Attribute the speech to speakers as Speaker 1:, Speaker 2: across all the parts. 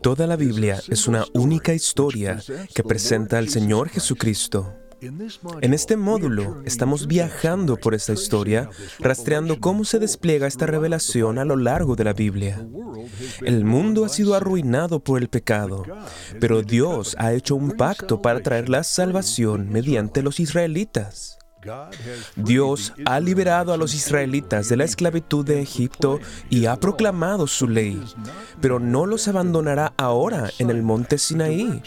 Speaker 1: Toda la Biblia es una única historia que presenta al Señor Jesucristo. En este módulo estamos viajando por esta historia, rastreando cómo se despliega esta revelación a lo largo de la Biblia. El mundo ha sido arruinado por el pecado, pero Dios ha hecho un pacto para traer la salvación mediante los israelitas. Dios ha liberado a los israelitas de la esclavitud de Egipto y ha proclamado su ley, pero no los abandonará ahora en el monte Sinaí.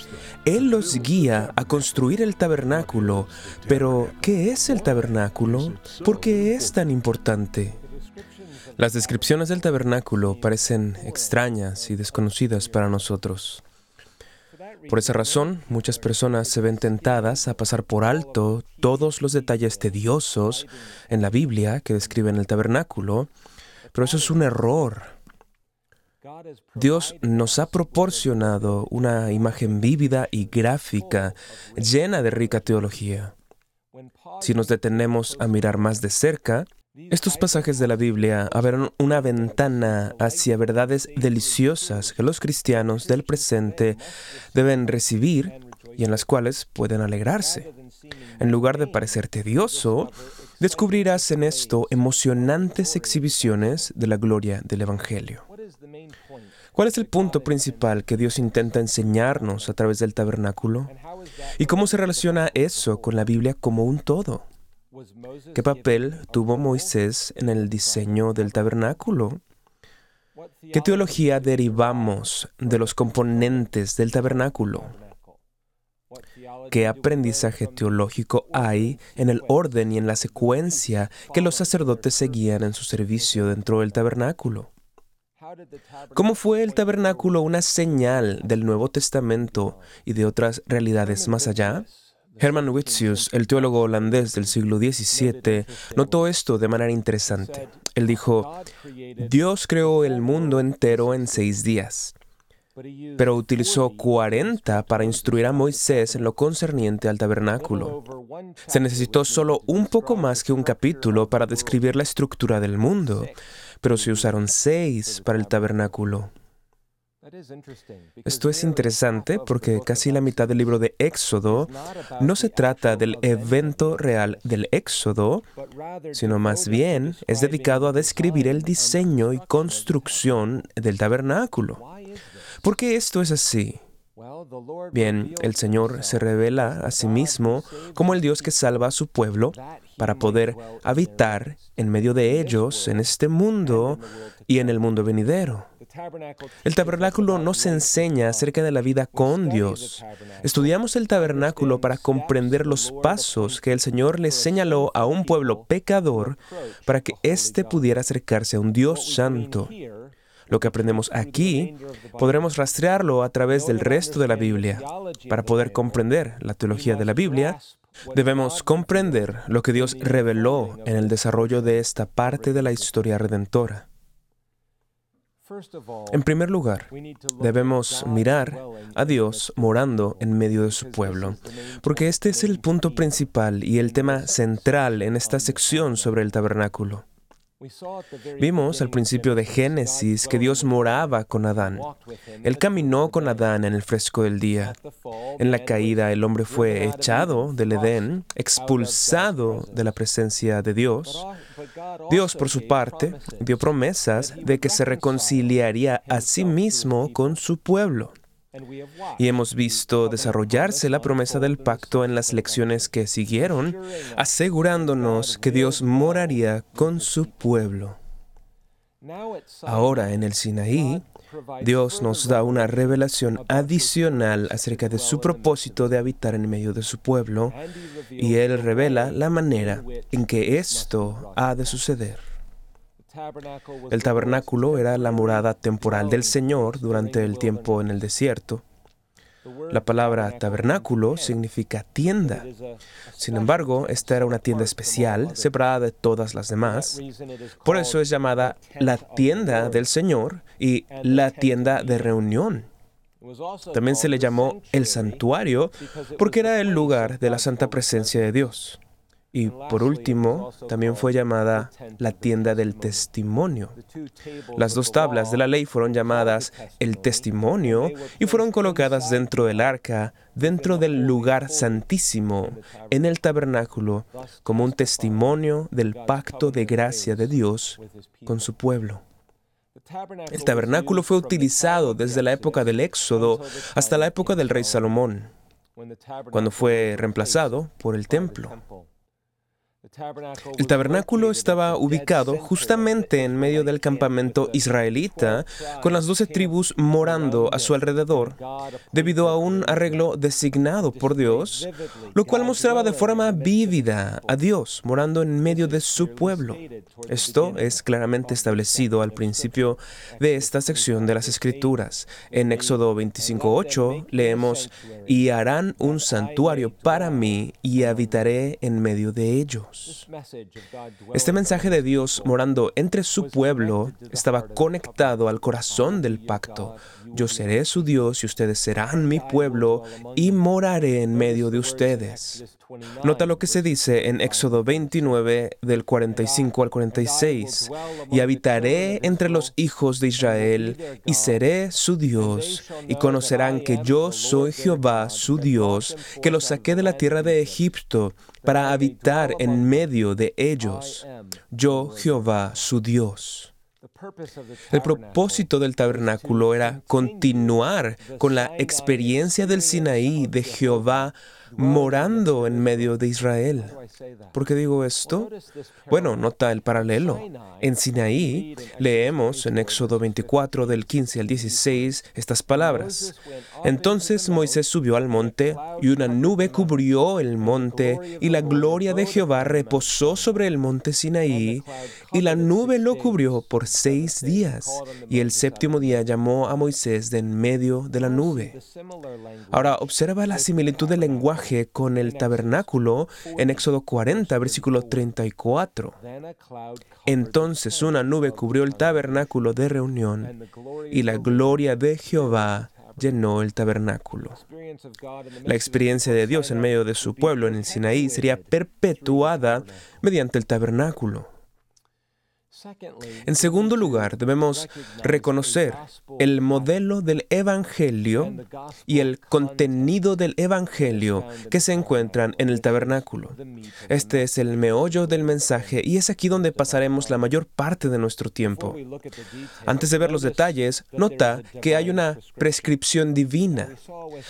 Speaker 1: Él los guía a construir el tabernáculo. Pero, ¿qué es el tabernáculo? ¿Por qué es tan importante? Las descripciones del tabernáculo parecen extrañas y desconocidas para nosotros. Por esa razón, muchas personas se ven tentadas a pasar por alto todos los detalles tediosos en la Biblia que describen el tabernáculo, pero eso es un error. Dios nos ha proporcionado una imagen vívida y gráfica llena de rica teología. Si nos detenemos a mirar más de cerca, estos pasajes de la Biblia abren una ventana hacia verdades deliciosas que los cristianos del presente deben recibir y en las cuales pueden alegrarse. En lugar de parecer tedioso, descubrirás en esto emocionantes exhibiciones de la gloria del Evangelio. ¿Cuál es el punto principal que Dios intenta enseñarnos a través del tabernáculo? ¿Y cómo se relaciona eso con la Biblia como un todo? ¿Qué papel tuvo Moisés en el diseño del tabernáculo? ¿Qué teología derivamos de los componentes del tabernáculo? ¿Qué aprendizaje teológico hay en el orden y en la secuencia que los sacerdotes seguían en su servicio dentro del tabernáculo? ¿Cómo fue el tabernáculo una señal del Nuevo Testamento y de otras realidades más allá? Herman Witsius, el teólogo holandés del siglo XVII, notó esto de manera interesante. Él dijo, Dios creó el mundo entero en seis días, pero utilizó 40 para instruir a Moisés en lo concerniente al tabernáculo. Se necesitó solo un poco más que un capítulo para describir la estructura del mundo, pero se usaron seis para el tabernáculo. Esto es interesante porque casi la mitad del libro de Éxodo no se trata del evento real del Éxodo, sino más bien es dedicado a describir el diseño y construcción del tabernáculo. ¿Por qué esto es así? Bien, el Señor se revela a sí mismo como el Dios que salva a su pueblo para poder habitar en medio de ellos en este mundo y en el mundo venidero. El tabernáculo nos enseña acerca de la vida con Dios. Estudiamos el tabernáculo para comprender los pasos que el Señor le señaló a un pueblo pecador para que éste pudiera acercarse a un Dios santo. Lo que aprendemos aquí podremos rastrearlo a través del resto de la Biblia. Para poder comprender la teología de la Biblia, debemos comprender lo que Dios reveló en el desarrollo de esta parte de la historia redentora. En primer lugar, debemos mirar a Dios morando en medio de su pueblo, porque este es el punto principal y el tema central en esta sección sobre el tabernáculo. Vimos al principio de Génesis que Dios moraba con Adán. Él caminó con Adán en el fresco del día. En la caída el hombre fue echado del Edén, expulsado de la presencia de Dios. Dios, por su parte, dio promesas de que se reconciliaría a sí mismo con su pueblo. Y hemos visto desarrollarse la promesa del pacto en las lecciones que siguieron, asegurándonos que Dios moraría con su pueblo. Ahora en el Sinaí, Dios nos da una revelación adicional acerca de su propósito de habitar en medio de su pueblo y Él revela la manera en que esto ha de suceder. El tabernáculo era la morada temporal del Señor durante el tiempo en el desierto. La palabra tabernáculo significa tienda. Sin embargo, esta era una tienda especial, separada de todas las demás. Por eso es llamada la tienda del Señor y la tienda de reunión. También se le llamó el santuario porque era el lugar de la santa presencia de Dios. Y por último, también fue llamada la tienda del testimonio. Las dos tablas de la ley fueron llamadas el testimonio y fueron colocadas dentro del arca, dentro del lugar santísimo, en el tabernáculo, como un testimonio del pacto de gracia de Dios con su pueblo. El tabernáculo fue utilizado desde la época del Éxodo hasta la época del rey Salomón, cuando fue reemplazado por el templo. El tabernáculo estaba ubicado justamente en medio del campamento israelita, con las doce tribus morando a su alrededor, debido a un arreglo designado por Dios, lo cual mostraba de forma vívida a Dios morando en medio de su pueblo. Esto es claramente establecido al principio de esta sección de las Escrituras. En Éxodo 25.8 leemos, y harán un santuario para mí y habitaré en medio de ellos. Este mensaje de Dios morando entre su pueblo estaba conectado al corazón del pacto. Yo seré su Dios y ustedes serán mi pueblo y moraré en medio de ustedes. Nota lo que se dice en Éxodo 29 del 45 al 46. Y habitaré entre los hijos de Israel y seré su Dios y conocerán que yo soy Jehová su Dios, que los saqué de la tierra de Egipto para habitar en medio de ellos. Yo Jehová su Dios. El propósito del tabernáculo era continuar con la experiencia del Sinaí de Jehová morando en medio de Israel. ¿Por qué digo esto? Bueno, nota el paralelo. En Sinaí leemos en Éxodo 24 del 15 al 16 estas palabras. Entonces Moisés subió al monte y una nube cubrió el monte y la gloria de Jehová reposó sobre el monte Sinaí y la nube lo cubrió por seis días y el séptimo día llamó a Moisés de en medio de la nube. Ahora observa la similitud del lenguaje con el tabernáculo en Éxodo 40, versículo 34. Entonces una nube cubrió el tabernáculo de reunión y la gloria de Jehová llenó el tabernáculo. La experiencia de Dios en medio de su pueblo en el Sinaí sería perpetuada mediante el tabernáculo. En segundo lugar, debemos reconocer el modelo del Evangelio y el contenido del Evangelio que se encuentran en el tabernáculo. Este es el meollo del mensaje y es aquí donde pasaremos la mayor parte de nuestro tiempo. Antes de ver los detalles, nota que hay una prescripción divina.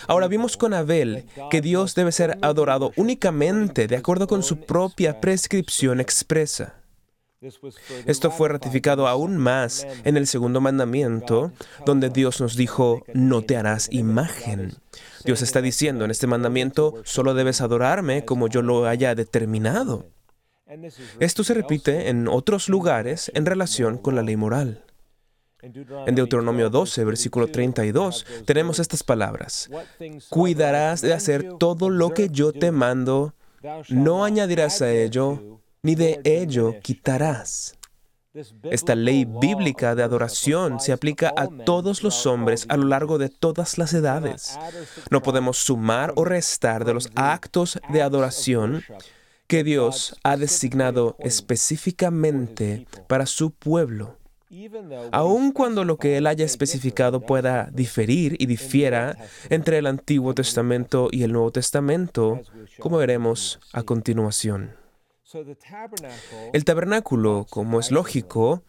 Speaker 1: Ahora vimos con Abel que Dios debe ser adorado únicamente de acuerdo con su propia prescripción expresa. Esto fue ratificado aún más en el segundo mandamiento, donde Dios nos dijo, no te harás imagen. Dios está diciendo en este mandamiento, solo debes adorarme como yo lo haya determinado. Esto se repite en otros lugares en relación con la ley moral. En Deuteronomio 12, versículo 32, tenemos estas palabras. Cuidarás de hacer todo lo que yo te mando, no añadirás a ello ni de ello quitarás. Esta ley bíblica de adoración se aplica a todos los hombres a lo largo de todas las edades. No podemos sumar o restar de los actos de adoración que Dios ha designado específicamente para su pueblo. Aun cuando lo que Él haya especificado pueda diferir y difiera entre el Antiguo Testamento y el Nuevo Testamento, como veremos a continuación. El tabernáculo, como es lógico,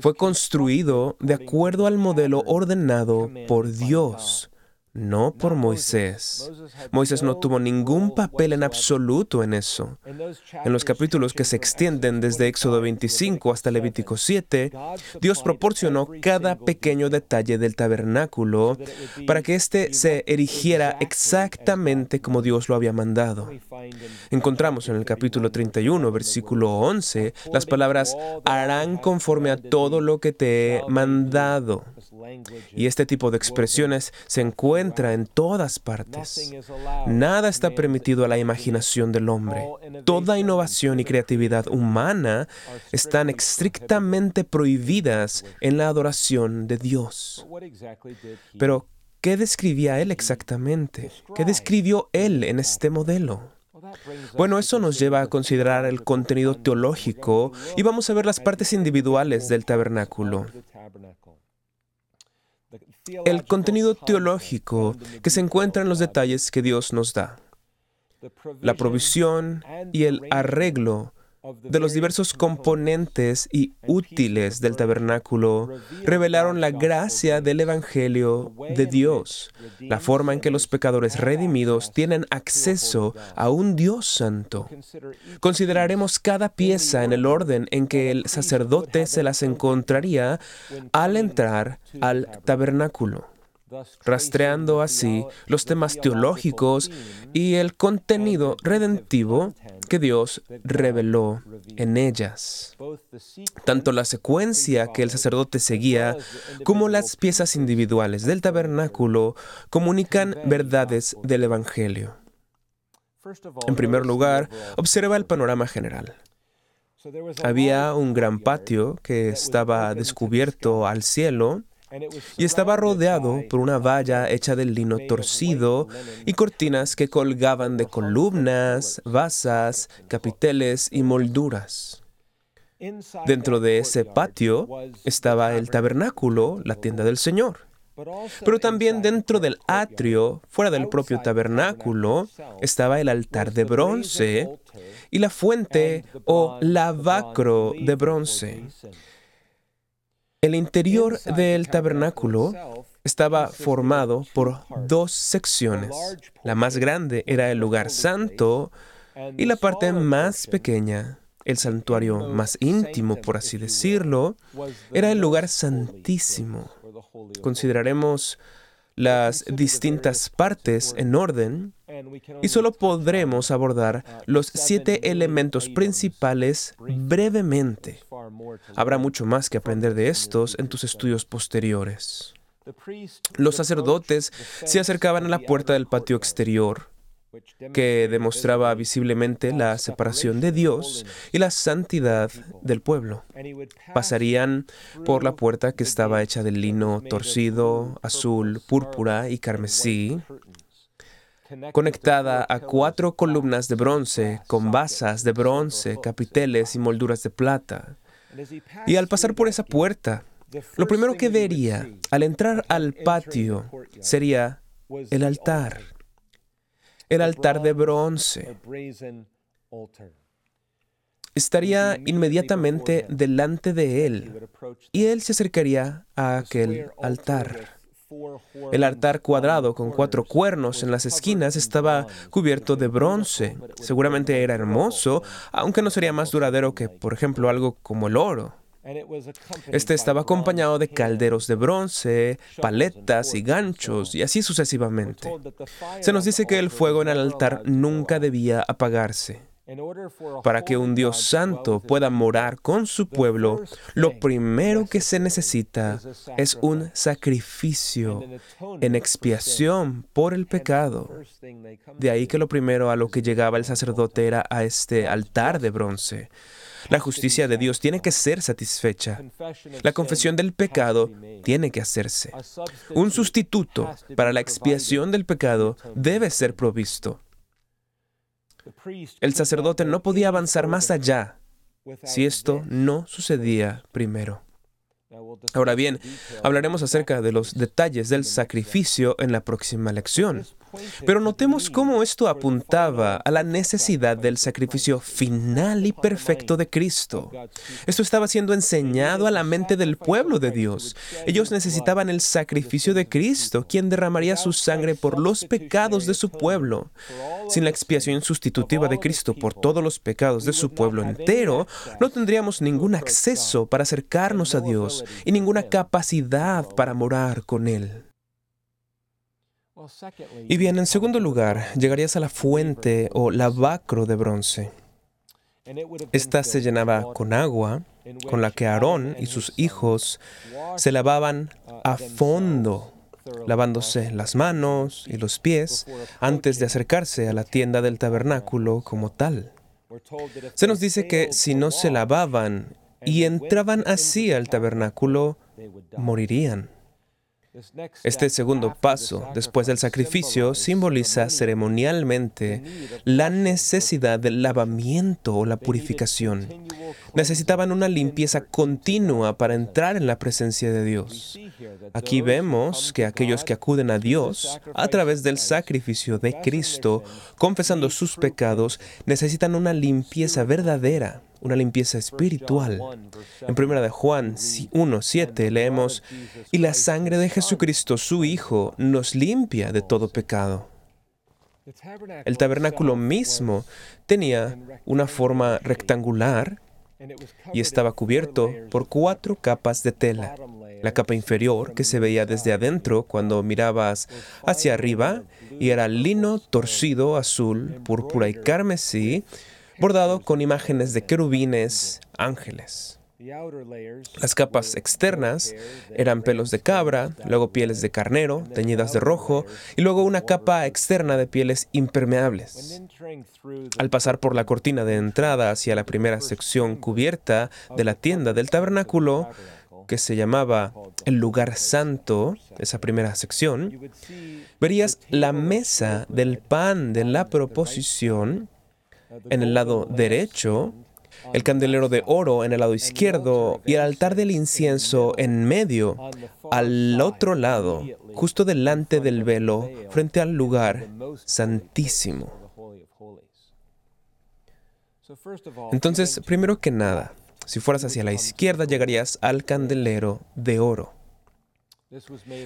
Speaker 1: fue construido de acuerdo al modelo ordenado por Dios no por Moisés. Moisés no tuvo ningún papel en absoluto en eso. En los capítulos que se extienden desde Éxodo 25 hasta Levítico 7, Dios proporcionó cada pequeño detalle del tabernáculo para que éste se erigiera exactamente como Dios lo había mandado. Encontramos en el capítulo 31, versículo 11, las palabras harán conforme a todo lo que te he mandado. Y este tipo de expresiones se encuentra en todas partes. Nada está permitido a la imaginación del hombre. Toda innovación y creatividad humana están estrictamente prohibidas en la adoración de Dios. Pero, ¿qué describía él exactamente? ¿Qué describió él en este modelo? Bueno, eso nos lleva a considerar el contenido teológico y vamos a ver las partes individuales del tabernáculo. El contenido teológico que se encuentra en los detalles que Dios nos da. La provisión y el arreglo de los diversos componentes y útiles del tabernáculo revelaron la gracia del Evangelio de Dios, la forma en que los pecadores redimidos tienen acceso a un Dios santo. Consideraremos cada pieza en el orden en que el sacerdote se las encontraría al entrar al tabernáculo rastreando así los temas teológicos y el contenido redentivo que Dios reveló en ellas. Tanto la secuencia que el sacerdote seguía como las piezas individuales del tabernáculo comunican verdades del Evangelio. En primer lugar, observa el panorama general. Había un gran patio que estaba descubierto al cielo y estaba rodeado por una valla hecha de lino torcido y cortinas que colgaban de columnas, basas, capiteles y molduras. Dentro de ese patio estaba el tabernáculo, la tienda del Señor. Pero también dentro del atrio, fuera del propio tabernáculo, estaba el altar de bronce y la fuente o lavacro de bronce. El interior del tabernáculo estaba formado por dos secciones. La más grande era el lugar santo y la parte más pequeña, el santuario más íntimo, por así decirlo, era el lugar santísimo. Consideraremos las distintas partes en orden y solo podremos abordar los siete elementos principales brevemente. Habrá mucho más que aprender de estos en tus estudios posteriores. Los sacerdotes se acercaban a la puerta del patio exterior, que demostraba visiblemente la separación de Dios y la santidad del pueblo. Pasarían por la puerta que estaba hecha de lino torcido, azul, púrpura y carmesí, conectada a cuatro columnas de bronce con basas de bronce, capiteles y molduras de plata. Y al pasar por esa puerta, lo primero que vería al entrar al patio sería el altar, el altar de bronce. Estaría inmediatamente delante de él y él se acercaría a aquel altar. El altar cuadrado con cuatro cuernos en las esquinas estaba cubierto de bronce. Seguramente era hermoso, aunque no sería más duradero que, por ejemplo, algo como el oro. Este estaba acompañado de calderos de bronce, paletas y ganchos, y así sucesivamente. Se nos dice que el fuego en el altar nunca debía apagarse. Para que un Dios santo pueda morar con su pueblo, lo primero que se necesita es un sacrificio en expiación por el pecado. De ahí que lo primero a lo que llegaba el sacerdote era a este altar de bronce. La justicia de Dios tiene que ser satisfecha. La confesión del pecado tiene que hacerse. Un sustituto para la expiación del pecado debe ser provisto. El sacerdote no podía avanzar más allá si esto no sucedía primero. Ahora bien, hablaremos acerca de los detalles del sacrificio en la próxima lección. Pero notemos cómo esto apuntaba a la necesidad del sacrificio final y perfecto de Cristo. Esto estaba siendo enseñado a la mente del pueblo de Dios. Ellos necesitaban el sacrificio de Cristo, quien derramaría su sangre por los pecados de su pueblo. Sin la expiación sustitutiva de Cristo por todos los pecados de su pueblo entero, no tendríamos ningún acceso para acercarnos a Dios y ninguna capacidad para morar con Él. Y bien, en segundo lugar, llegarías a la fuente o lavacro de bronce. Esta se llenaba con agua, con la que Aarón y sus hijos se lavaban a fondo, lavándose las manos y los pies antes de acercarse a la tienda del tabernáculo como tal. Se nos dice que si no se lavaban y entraban así al tabernáculo, morirían. Este segundo paso, después del sacrificio, simboliza ceremonialmente la necesidad del lavamiento o la purificación. Necesitaban una limpieza continua para entrar en la presencia de Dios. Aquí vemos que aquellos que acuden a Dios a través del sacrificio de Cristo, confesando sus pecados, necesitan una limpieza verdadera una limpieza espiritual. En 1 de Juan 1.7 leemos, y la sangre de Jesucristo, su Hijo, nos limpia de todo pecado. El tabernáculo mismo tenía una forma rectangular y estaba cubierto por cuatro capas de tela. La capa inferior, que se veía desde adentro cuando mirabas hacia arriba, y era lino torcido azul, púrpura y carmesí, bordado con imágenes de querubines, ángeles. Las capas externas eran pelos de cabra, luego pieles de carnero teñidas de rojo y luego una capa externa de pieles impermeables. Al pasar por la cortina de entrada hacia la primera sección cubierta de la tienda del tabernáculo, que se llamaba el lugar santo, esa primera sección, verías la mesa del pan de la proposición en el lado derecho, el candelero de oro en el lado izquierdo y el altar del incienso en medio, al otro lado, justo delante del velo, frente al lugar santísimo. Entonces, primero que nada, si fueras hacia la izquierda llegarías al candelero de oro.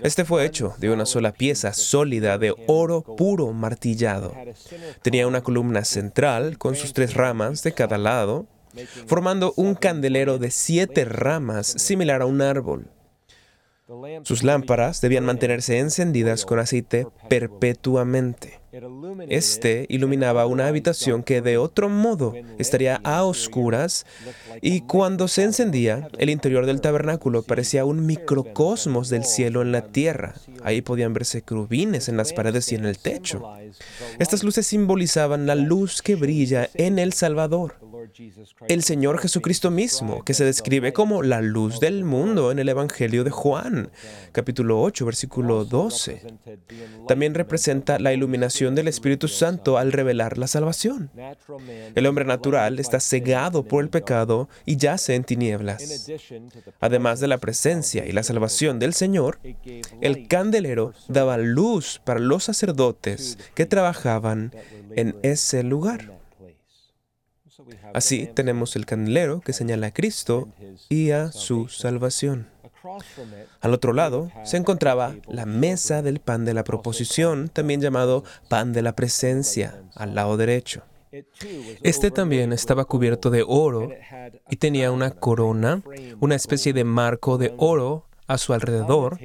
Speaker 1: Este fue hecho de una sola pieza sólida de oro puro martillado. Tenía una columna central con sus tres ramas de cada lado, formando un candelero de siete ramas similar a un árbol. Sus lámparas debían mantenerse encendidas con aceite perpetuamente. Este iluminaba una habitación que de otro modo estaría a oscuras y cuando se encendía, el interior del tabernáculo parecía un microcosmos del cielo en la tierra. Ahí podían verse crubines en las paredes y en el techo. Estas luces simbolizaban la luz que brilla en el Salvador el Señor Jesucristo mismo, que se describe como la luz del mundo en el Evangelio de Juan, capítulo 8, versículo 12. También representa la iluminación del Espíritu Santo al revelar la salvación. El hombre natural está cegado por el pecado y yace en tinieblas. Además de la presencia y la salvación del Señor, el candelero daba luz para los sacerdotes que trabajaban en ese lugar. Así tenemos el candelero que señala a Cristo y a su salvación. Al otro lado se encontraba la mesa del pan de la proposición, también llamado pan de la presencia, al lado derecho. Este también estaba cubierto de oro y tenía una corona, una especie de marco de oro a su alrededor.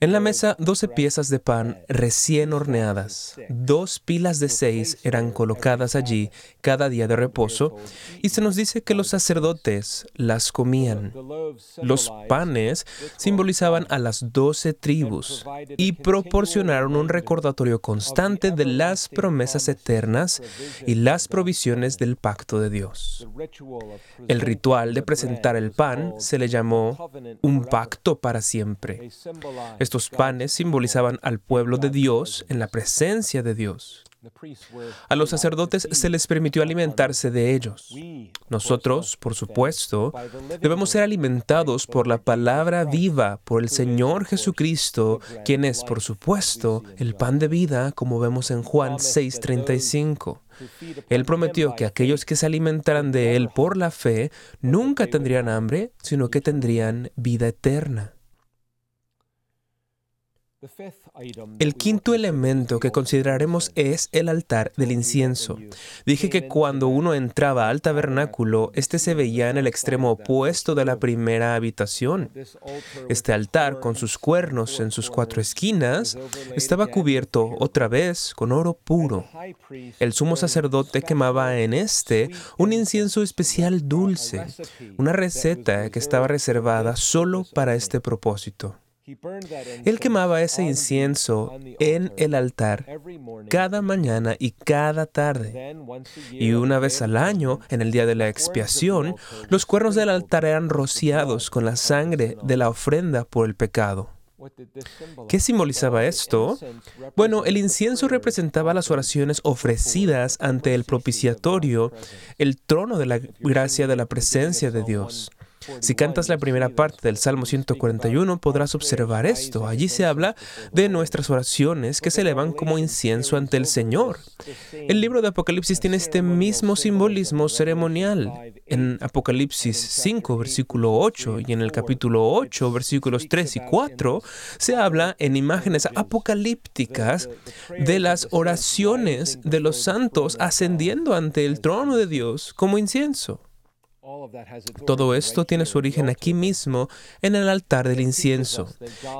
Speaker 1: En la mesa, doce piezas de pan recién horneadas. Dos pilas de seis eran colocadas allí cada día de reposo y se nos dice que los sacerdotes las comían. Los panes simbolizaban a las doce tribus y proporcionaron un recordatorio constante de las promesas eternas y las provisiones del pacto de Dios. El ritual de presentar el pan se le llamó un para siempre. Estos panes simbolizaban al pueblo de Dios en la presencia de Dios. A los sacerdotes se les permitió alimentarse de ellos. Nosotros, por supuesto, debemos ser alimentados por la palabra viva, por el Señor Jesucristo, quien es, por supuesto, el pan de vida, como vemos en Juan 6:35. Él prometió que aquellos que se alimentaran de Él por la fe nunca tendrían hambre, sino que tendrían vida eterna. El quinto elemento que consideraremos es el altar del incienso. Dije que cuando uno entraba al tabernáculo, este se veía en el extremo opuesto de la primera habitación. Este altar, con sus cuernos en sus cuatro esquinas, estaba cubierto otra vez con oro puro. El sumo sacerdote quemaba en este un incienso especial dulce, una receta que estaba reservada solo para este propósito. Él quemaba ese incienso en el altar cada mañana y cada tarde. Y una vez al año, en el día de la expiación, los cuernos del altar eran rociados con la sangre de la ofrenda por el pecado. ¿Qué simbolizaba esto? Bueno, el incienso representaba las oraciones ofrecidas ante el propiciatorio, el trono de la gracia de la presencia de Dios. Si cantas la primera parte del Salmo 141, podrás observar esto. Allí se habla de nuestras oraciones que se elevan como incienso ante el Señor. El libro de Apocalipsis tiene este mismo simbolismo ceremonial. En Apocalipsis 5, versículo 8, y en el capítulo 8, versículos 3 y 4, se habla en imágenes apocalípticas de las oraciones de los santos ascendiendo ante el trono de Dios como incienso. Todo esto tiene su origen aquí mismo, en el altar del incienso,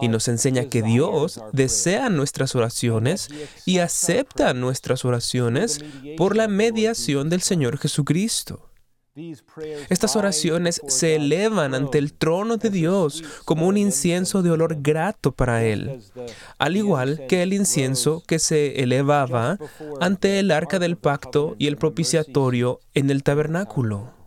Speaker 1: y nos enseña que Dios desea nuestras oraciones y acepta nuestras oraciones por la mediación del Señor Jesucristo. Estas oraciones se elevan ante el trono de Dios como un incienso de olor grato para Él, al igual que el incienso que se elevaba ante el arca del pacto y el propiciatorio en el tabernáculo.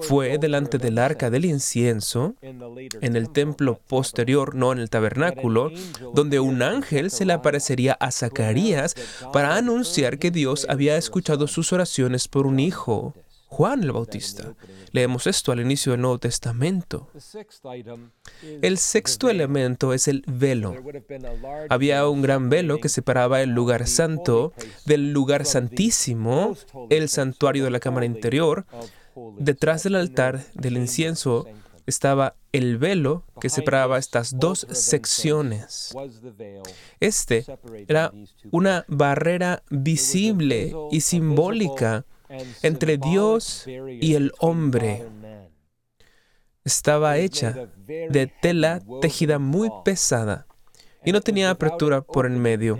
Speaker 1: Fue delante del arca del incienso, en el templo posterior, no en el tabernáculo, donde un ángel se le aparecería a Zacarías para anunciar que Dios había escuchado sus oraciones por un hijo, Juan el Bautista. Leemos esto al inicio del Nuevo Testamento. El sexto elemento es el velo. Había un gran velo que separaba el lugar santo del lugar santísimo, el santuario de la cámara interior. Detrás del altar del incienso estaba el velo que separaba estas dos secciones. Este era una barrera visible y simbólica entre Dios y el hombre. Estaba hecha de tela tejida muy pesada y no tenía apertura por en medio.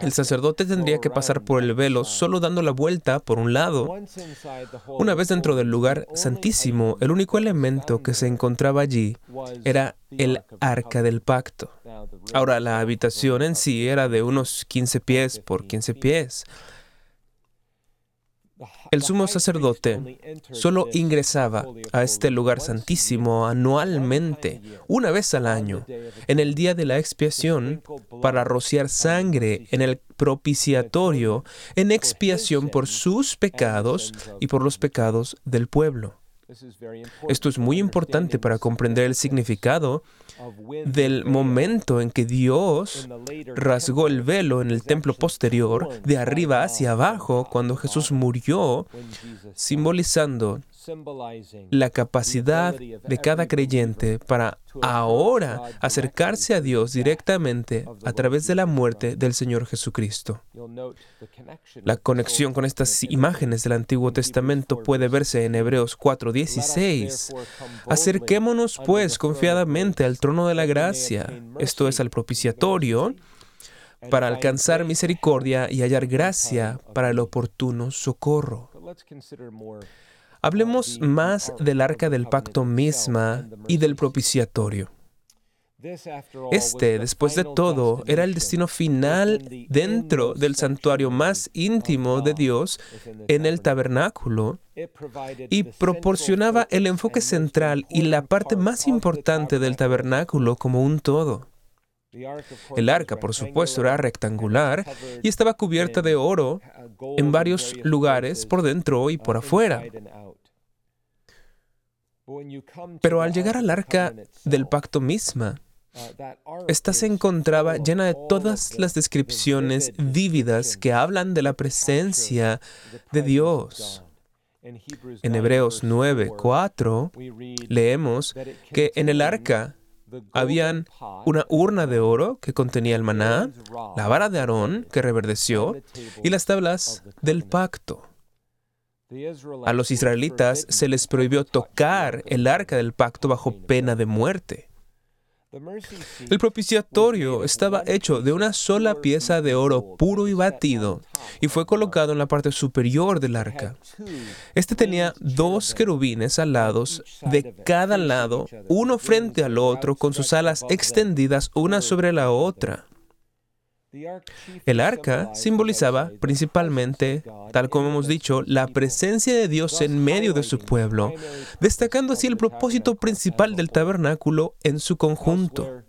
Speaker 1: El sacerdote tendría que pasar por el velo solo dando la vuelta por un lado. Una vez dentro del lugar santísimo, el único elemento que se encontraba allí era el arca del pacto. Ahora, la habitación en sí era de unos 15 pies por 15 pies. El sumo sacerdote solo ingresaba a este lugar santísimo anualmente, una vez al año, en el día de la expiación, para rociar sangre en el propiciatorio en expiación por sus pecados y por los pecados del pueblo. Esto es muy importante para comprender el significado del momento en que Dios rasgó el velo en el templo posterior de arriba hacia abajo cuando Jesús murió, simbolizando la capacidad de cada creyente para ahora acercarse a Dios directamente a través de la muerte del Señor Jesucristo. La conexión con estas imágenes del Antiguo Testamento puede verse en Hebreos 4:16. Acerquémonos pues confiadamente al trono de la gracia, esto es al propiciatorio, para alcanzar misericordia y hallar gracia para el oportuno socorro. Hablemos más del arca del pacto misma y del propiciatorio. Este, después de todo, era el destino final dentro del santuario más íntimo de Dios en el tabernáculo y proporcionaba el enfoque central y la parte más importante del tabernáculo como un todo. El arca, por supuesto, era rectangular y estaba cubierta de oro en varios lugares por dentro y por afuera. Pero al llegar al arca del pacto misma, esta se encontraba llena de todas las descripciones vívidas que hablan de la presencia de Dios. En Hebreos 9, 4 leemos que en el arca habían una urna de oro que contenía el maná, la vara de Aarón que reverdeció y las tablas del pacto. A los israelitas se les prohibió tocar el arca del pacto bajo pena de muerte. El propiciatorio estaba hecho de una sola pieza de oro puro y batido y fue colocado en la parte superior del arca. Este tenía dos querubines alados de cada lado, uno frente al otro, con sus alas extendidas una sobre la otra. El arca simbolizaba principalmente, tal como hemos dicho, la presencia de Dios en medio de su pueblo, destacando así el propósito principal del tabernáculo en su conjunto.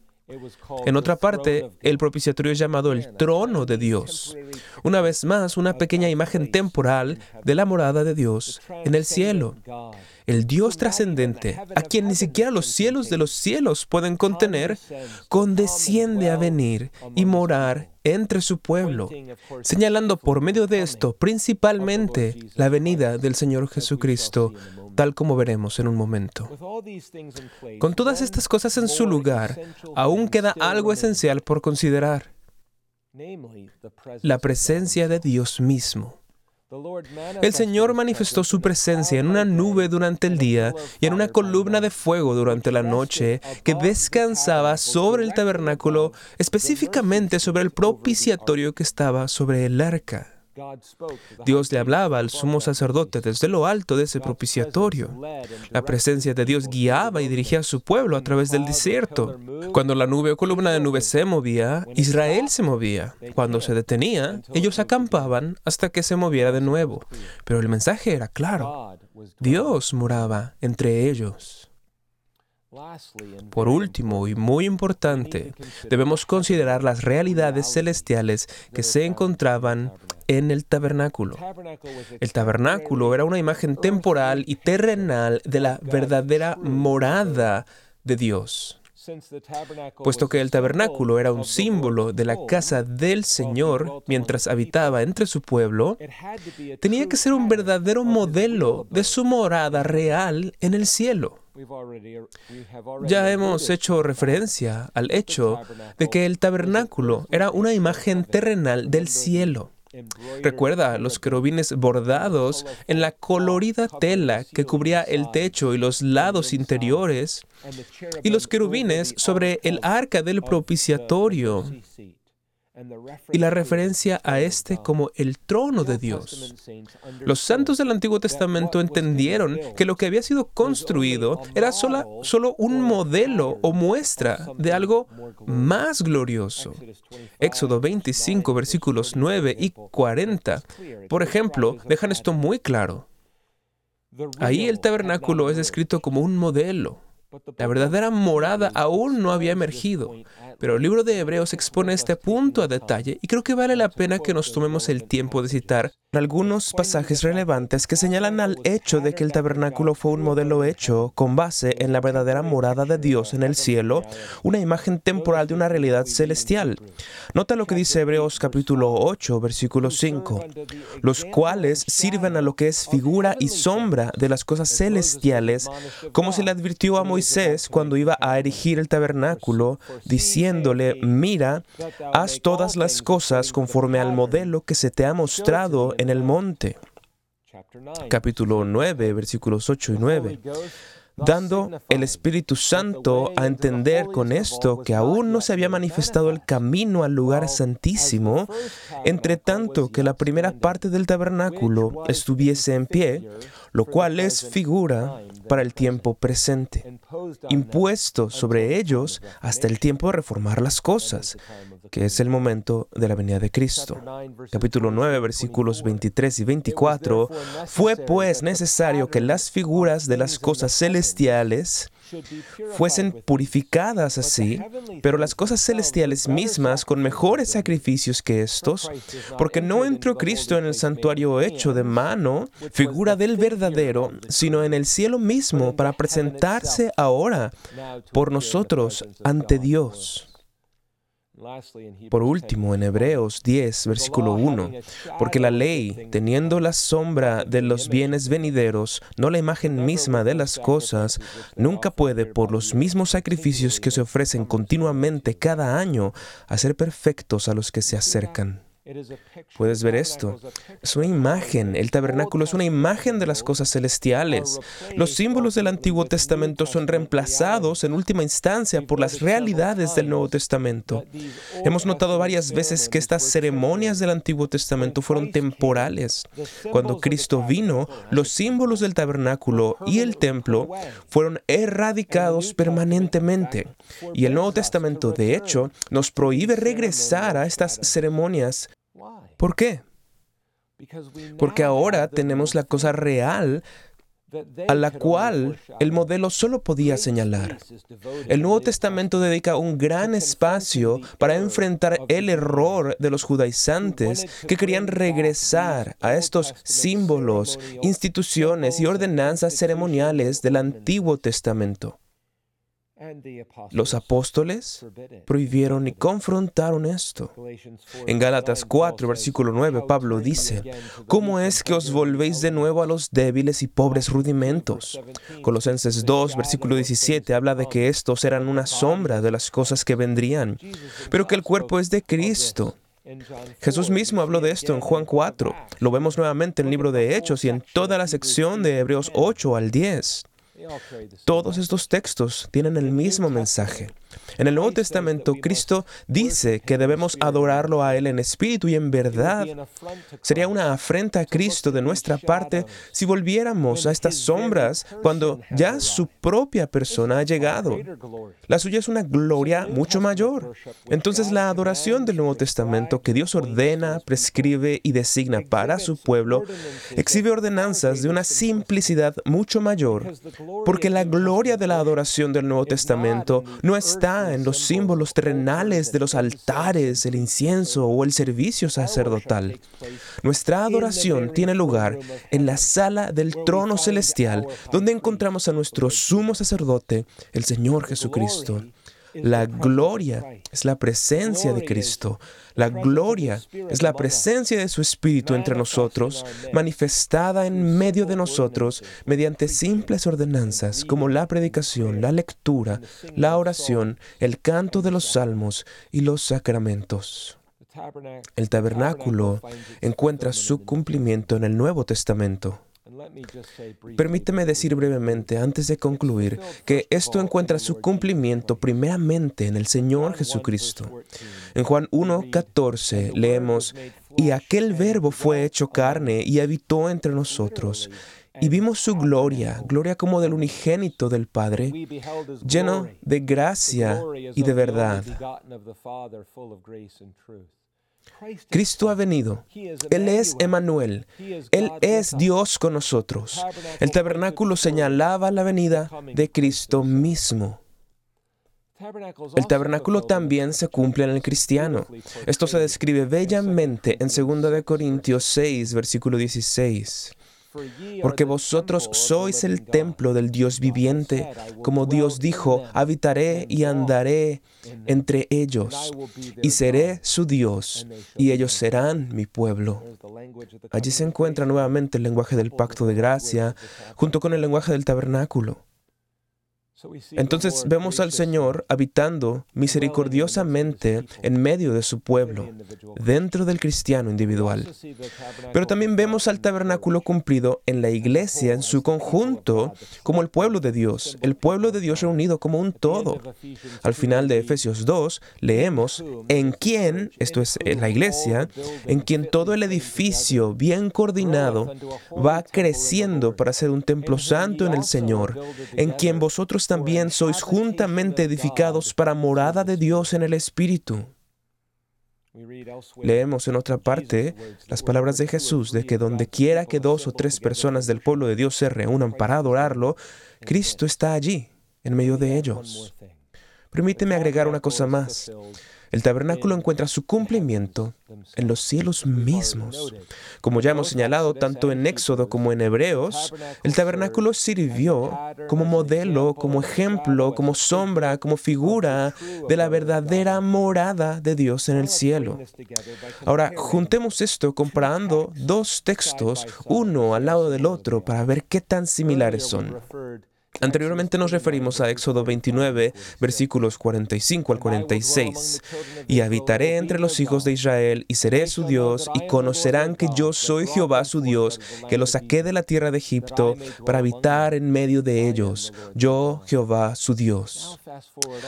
Speaker 1: En otra parte, el propiciatorio es llamado el trono de Dios. Una vez más, una pequeña imagen temporal de la morada de Dios en el cielo. El Dios trascendente, a quien ni siquiera los cielos de los cielos pueden contener, condesciende a venir y morar entre su pueblo, señalando por medio de esto principalmente la venida del Señor Jesucristo, tal como veremos en un momento. Con todas estas cosas en su lugar, aún queda algo esencial por considerar, la presencia de Dios mismo. El Señor manifestó su presencia en una nube durante el día y en una columna de fuego durante la noche que descansaba sobre el tabernáculo, específicamente sobre el propiciatorio que estaba sobre el arca. Dios le hablaba al sumo sacerdote desde lo alto de ese propiciatorio. La presencia de Dios guiaba y dirigía a su pueblo a través del desierto. Cuando la nube o columna de nube se movía, Israel se movía. Cuando se detenía, ellos acampaban hasta que se moviera de nuevo. Pero el mensaje era claro. Dios moraba entre ellos. Por último y muy importante, debemos considerar las realidades celestiales que se encontraban en el tabernáculo. El tabernáculo era una imagen temporal y terrenal de la verdadera morada de Dios. Puesto que el tabernáculo era un símbolo de la casa del Señor mientras habitaba entre su pueblo, tenía que ser un verdadero modelo de su morada real en el cielo. Ya hemos hecho referencia al hecho de que el tabernáculo era una imagen terrenal del cielo. Recuerda los querubines bordados en la colorida tela que cubría el techo y los lados interiores, y los querubines sobre el arca del propiciatorio y la referencia a este como el trono de Dios. Los santos del Antiguo Testamento entendieron que lo que había sido construido era solo, solo un modelo o muestra de algo más glorioso. Éxodo 25, versículos 9 y 40, por ejemplo, dejan esto muy claro. Ahí el tabernáculo es descrito como un modelo. La verdadera morada aún no había emergido, pero el libro de Hebreos expone este punto a detalle y creo que vale la pena que nos tomemos el tiempo de citar algunos pasajes relevantes que señalan al hecho de que el tabernáculo fue un modelo hecho con base en la verdadera morada de Dios en el cielo, una imagen temporal de una realidad celestial. Nota lo que dice Hebreos capítulo 8, versículo 5, los cuales sirven a lo que es figura y sombra de las cosas celestiales, como se le advirtió a Moisés cuando iba a erigir el tabernáculo, diciéndole, mira, haz todas las cosas conforme al modelo que se te ha mostrado en el monte. Capítulo 9, versículos 8 y 9 dando el Espíritu Santo a entender con esto que aún no se había manifestado el camino al lugar santísimo, entre tanto que la primera parte del tabernáculo estuviese en pie, lo cual es figura para el tiempo presente, impuesto sobre ellos hasta el tiempo de reformar las cosas, que es el momento de la venida de Cristo. Capítulo 9, versículos 23 y 24. Fue pues necesario que las figuras de las cosas celestiales fuesen purificadas así, pero las cosas celestiales mismas con mejores sacrificios que estos, porque no entró Cristo en el santuario hecho de mano, figura del verdadero, sino en el cielo mismo para presentarse ahora por nosotros ante Dios. Por último, en Hebreos 10, versículo 1, porque la ley, teniendo la sombra de los bienes venideros, no la imagen misma de las cosas, nunca puede, por los mismos sacrificios que se ofrecen continuamente cada año, hacer perfectos a los que se acercan. Puedes ver esto. Es una imagen. El tabernáculo es una imagen de las cosas celestiales. Los símbolos del Antiguo Testamento son reemplazados en última instancia por las realidades del Nuevo Testamento. Hemos notado varias veces que estas ceremonias del Antiguo Testamento fueron temporales. Cuando Cristo vino, los símbolos del tabernáculo y el templo fueron erradicados permanentemente. Y el Nuevo Testamento, de hecho, nos prohíbe regresar a estas ceremonias ¿Por qué? Porque ahora tenemos la cosa real a la cual el modelo solo podía señalar. El Nuevo Testamento dedica un gran espacio para enfrentar el error de los judaizantes que querían regresar a estos símbolos, instituciones y ordenanzas ceremoniales del Antiguo Testamento. Los apóstoles prohibieron y confrontaron esto. En Gálatas 4, versículo 9, Pablo dice, ¿cómo es que os volvéis de nuevo a los débiles y pobres rudimentos? Colosenses 2, versículo 17, habla de que estos eran una sombra de las cosas que vendrían, pero que el cuerpo es de Cristo. Jesús mismo habló de esto en Juan 4. Lo vemos nuevamente en el libro de Hechos y en toda la sección de Hebreos 8 al 10. Todos estos textos tienen el mismo mensaje. En el Nuevo Testamento, Cristo dice que debemos adorarlo a Él en espíritu y en verdad. Sería una afrenta a Cristo de nuestra parte si volviéramos a estas sombras cuando ya su propia persona ha llegado. La suya es una gloria mucho mayor. Entonces la adoración del Nuevo Testamento que Dios ordena, prescribe y designa para su pueblo exhibe ordenanzas de una simplicidad mucho mayor, porque la gloria de la adoración del Nuevo Testamento no está en los símbolos terrenales de los altares, el incienso o el servicio sacerdotal. Nuestra adoración tiene lugar en la sala del trono celestial, donde encontramos a nuestro sumo sacerdote, el Señor Jesucristo. La gloria es la presencia de Cristo. La gloria es la presencia de su Espíritu entre nosotros, manifestada en medio de nosotros mediante simples ordenanzas como la predicación, la lectura, la oración, el canto de los salmos y los sacramentos. El tabernáculo encuentra su cumplimiento en el Nuevo Testamento. Permíteme decir brevemente, antes de concluir, que esto encuentra su cumplimiento primeramente en el Señor Jesucristo. En Juan 1.14 leemos, y aquel verbo fue hecho carne y habitó entre nosotros. Y vimos su gloria, gloria como del unigénito del Padre, lleno de gracia y de verdad. Cristo ha venido. Él es Emanuel. Él es Dios con nosotros. El tabernáculo señalaba la venida de Cristo mismo. El tabernáculo también se cumple en el cristiano. Esto se describe bellamente en 2 Corintios 6, versículo 16 porque vosotros sois el templo del Dios viviente. Como Dios dijo, habitaré y andaré entre ellos, y seré su Dios, y ellos serán mi pueblo. Allí se encuentra nuevamente el lenguaje del pacto de gracia, junto con el lenguaje del tabernáculo. Entonces vemos al Señor habitando misericordiosamente en medio de su pueblo, dentro del cristiano individual. Pero también vemos al tabernáculo cumplido en la iglesia en su conjunto como el pueblo de Dios, el pueblo de Dios reunido como un todo. Al final de Efesios 2 leemos, en quien, esto es en la iglesia, en quien todo el edificio bien coordinado va creciendo para ser un templo santo en el Señor, en quien vosotros también sois juntamente edificados para morada de Dios en el Espíritu. Leemos en otra parte las palabras de Jesús de que donde quiera que dos o tres personas del pueblo de Dios se reúnan para adorarlo, Cristo está allí, en medio de ellos. Permíteme agregar una cosa más. El tabernáculo encuentra su cumplimiento en los cielos mismos. Como ya hemos señalado tanto en Éxodo como en Hebreos, el tabernáculo sirvió como modelo, como ejemplo, como sombra, como figura de la verdadera morada de Dios en el cielo. Ahora, juntemos esto comparando dos textos, uno al lado del otro, para ver qué tan similares son. Anteriormente nos referimos a Éxodo 29, versículos 45 al 46. Y habitaré entre los hijos de Israel y seré su Dios y conocerán que yo soy Jehová su Dios, que los saqué de la tierra de Egipto para habitar en medio de ellos. Yo Jehová su Dios.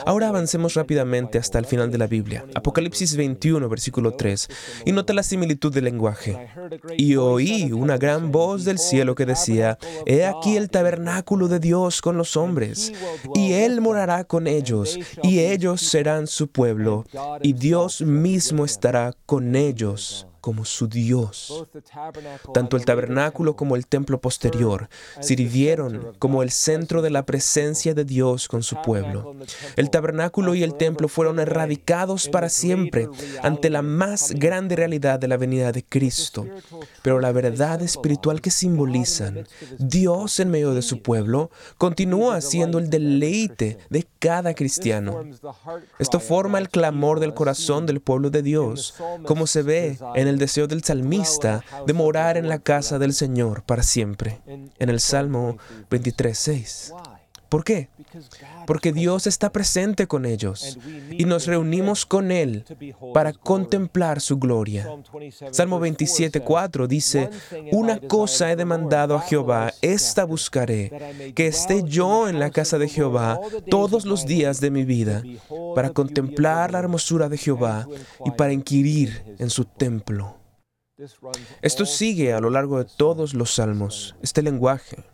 Speaker 1: Ahora avancemos rápidamente hasta el final de la Biblia. Apocalipsis 21, versículo 3. Y nota la similitud del lenguaje. Y oí una gran voz del cielo que decía, He aquí el tabernáculo de Dios con los hombres, y Él morará con ellos, y ellos serán su pueblo, y Dios mismo estará con ellos como su Dios. Tanto el tabernáculo como el templo posterior sirvieron como el centro de la presencia de Dios con su pueblo. El tabernáculo y el templo fueron erradicados para siempre ante la más grande realidad de la venida de Cristo. Pero la verdad espiritual que simbolizan Dios en medio de su pueblo continúa siendo el deleite de cada cristiano. Esto forma el clamor del corazón del pueblo de Dios, como se ve en el deseo del salmista de morar en la casa del Señor para siempre, en el Salmo 23.6. ¿Por qué? Porque Dios está presente con ellos y nos reunimos con Él para contemplar su gloria. Salmo 27.4 dice, Una cosa he demandado a Jehová, esta buscaré, que esté yo en la casa de Jehová todos los días de mi vida, para contemplar la hermosura de Jehová y para inquirir en su templo. Esto sigue a lo largo de todos los salmos, este lenguaje.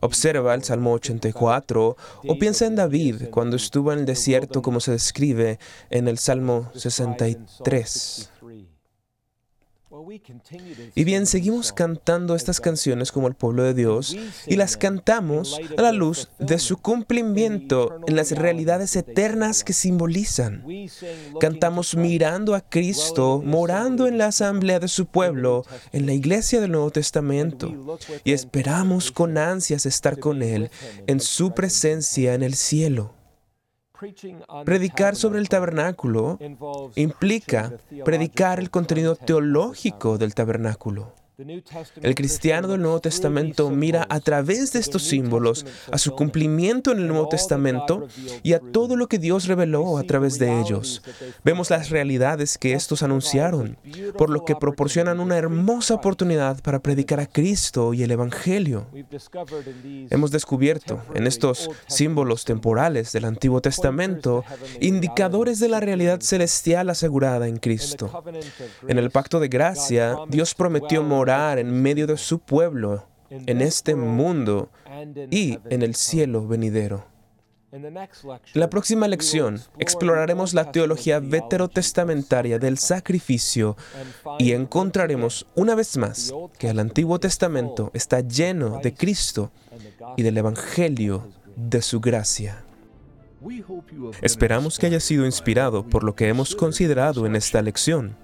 Speaker 1: Observa el Salmo 84 o piensa en David cuando estuvo en el desierto como se describe en el Salmo 63. Y bien, seguimos cantando estas canciones como el pueblo de Dios y las cantamos a la luz de su cumplimiento en las realidades eternas que simbolizan. Cantamos mirando a Cristo, morando en la asamblea de su pueblo, en la iglesia del Nuevo Testamento, y esperamos con ansias estar con Él en su presencia en el cielo. Predicar sobre el tabernáculo implica predicar el contenido teológico del tabernáculo. El cristiano del Nuevo Testamento mira a través de estos símbolos a su cumplimiento en el Nuevo Testamento y a todo lo que Dios reveló a través de ellos. Vemos las realidades que estos anunciaron, por lo que proporcionan una hermosa oportunidad para predicar a Cristo y el Evangelio. Hemos descubierto en estos símbolos temporales del Antiguo Testamento indicadores de la realidad celestial asegurada en Cristo. En el pacto de gracia, Dios prometió morir en medio de su pueblo, en este mundo y en el cielo venidero. En la próxima lección exploraremos la teología veterotestamentaria del sacrificio y encontraremos una vez más que el Antiguo Testamento está lleno de Cristo y del Evangelio de su gracia. Esperamos que haya sido inspirado por lo que hemos considerado en esta lección.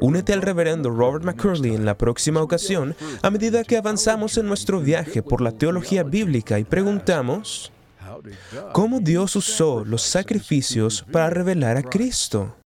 Speaker 1: Únete al reverendo Robert McCurley en la próxima ocasión a medida que avanzamos en nuestro viaje por la teología bíblica y preguntamos, ¿cómo Dios usó los sacrificios para revelar a Cristo?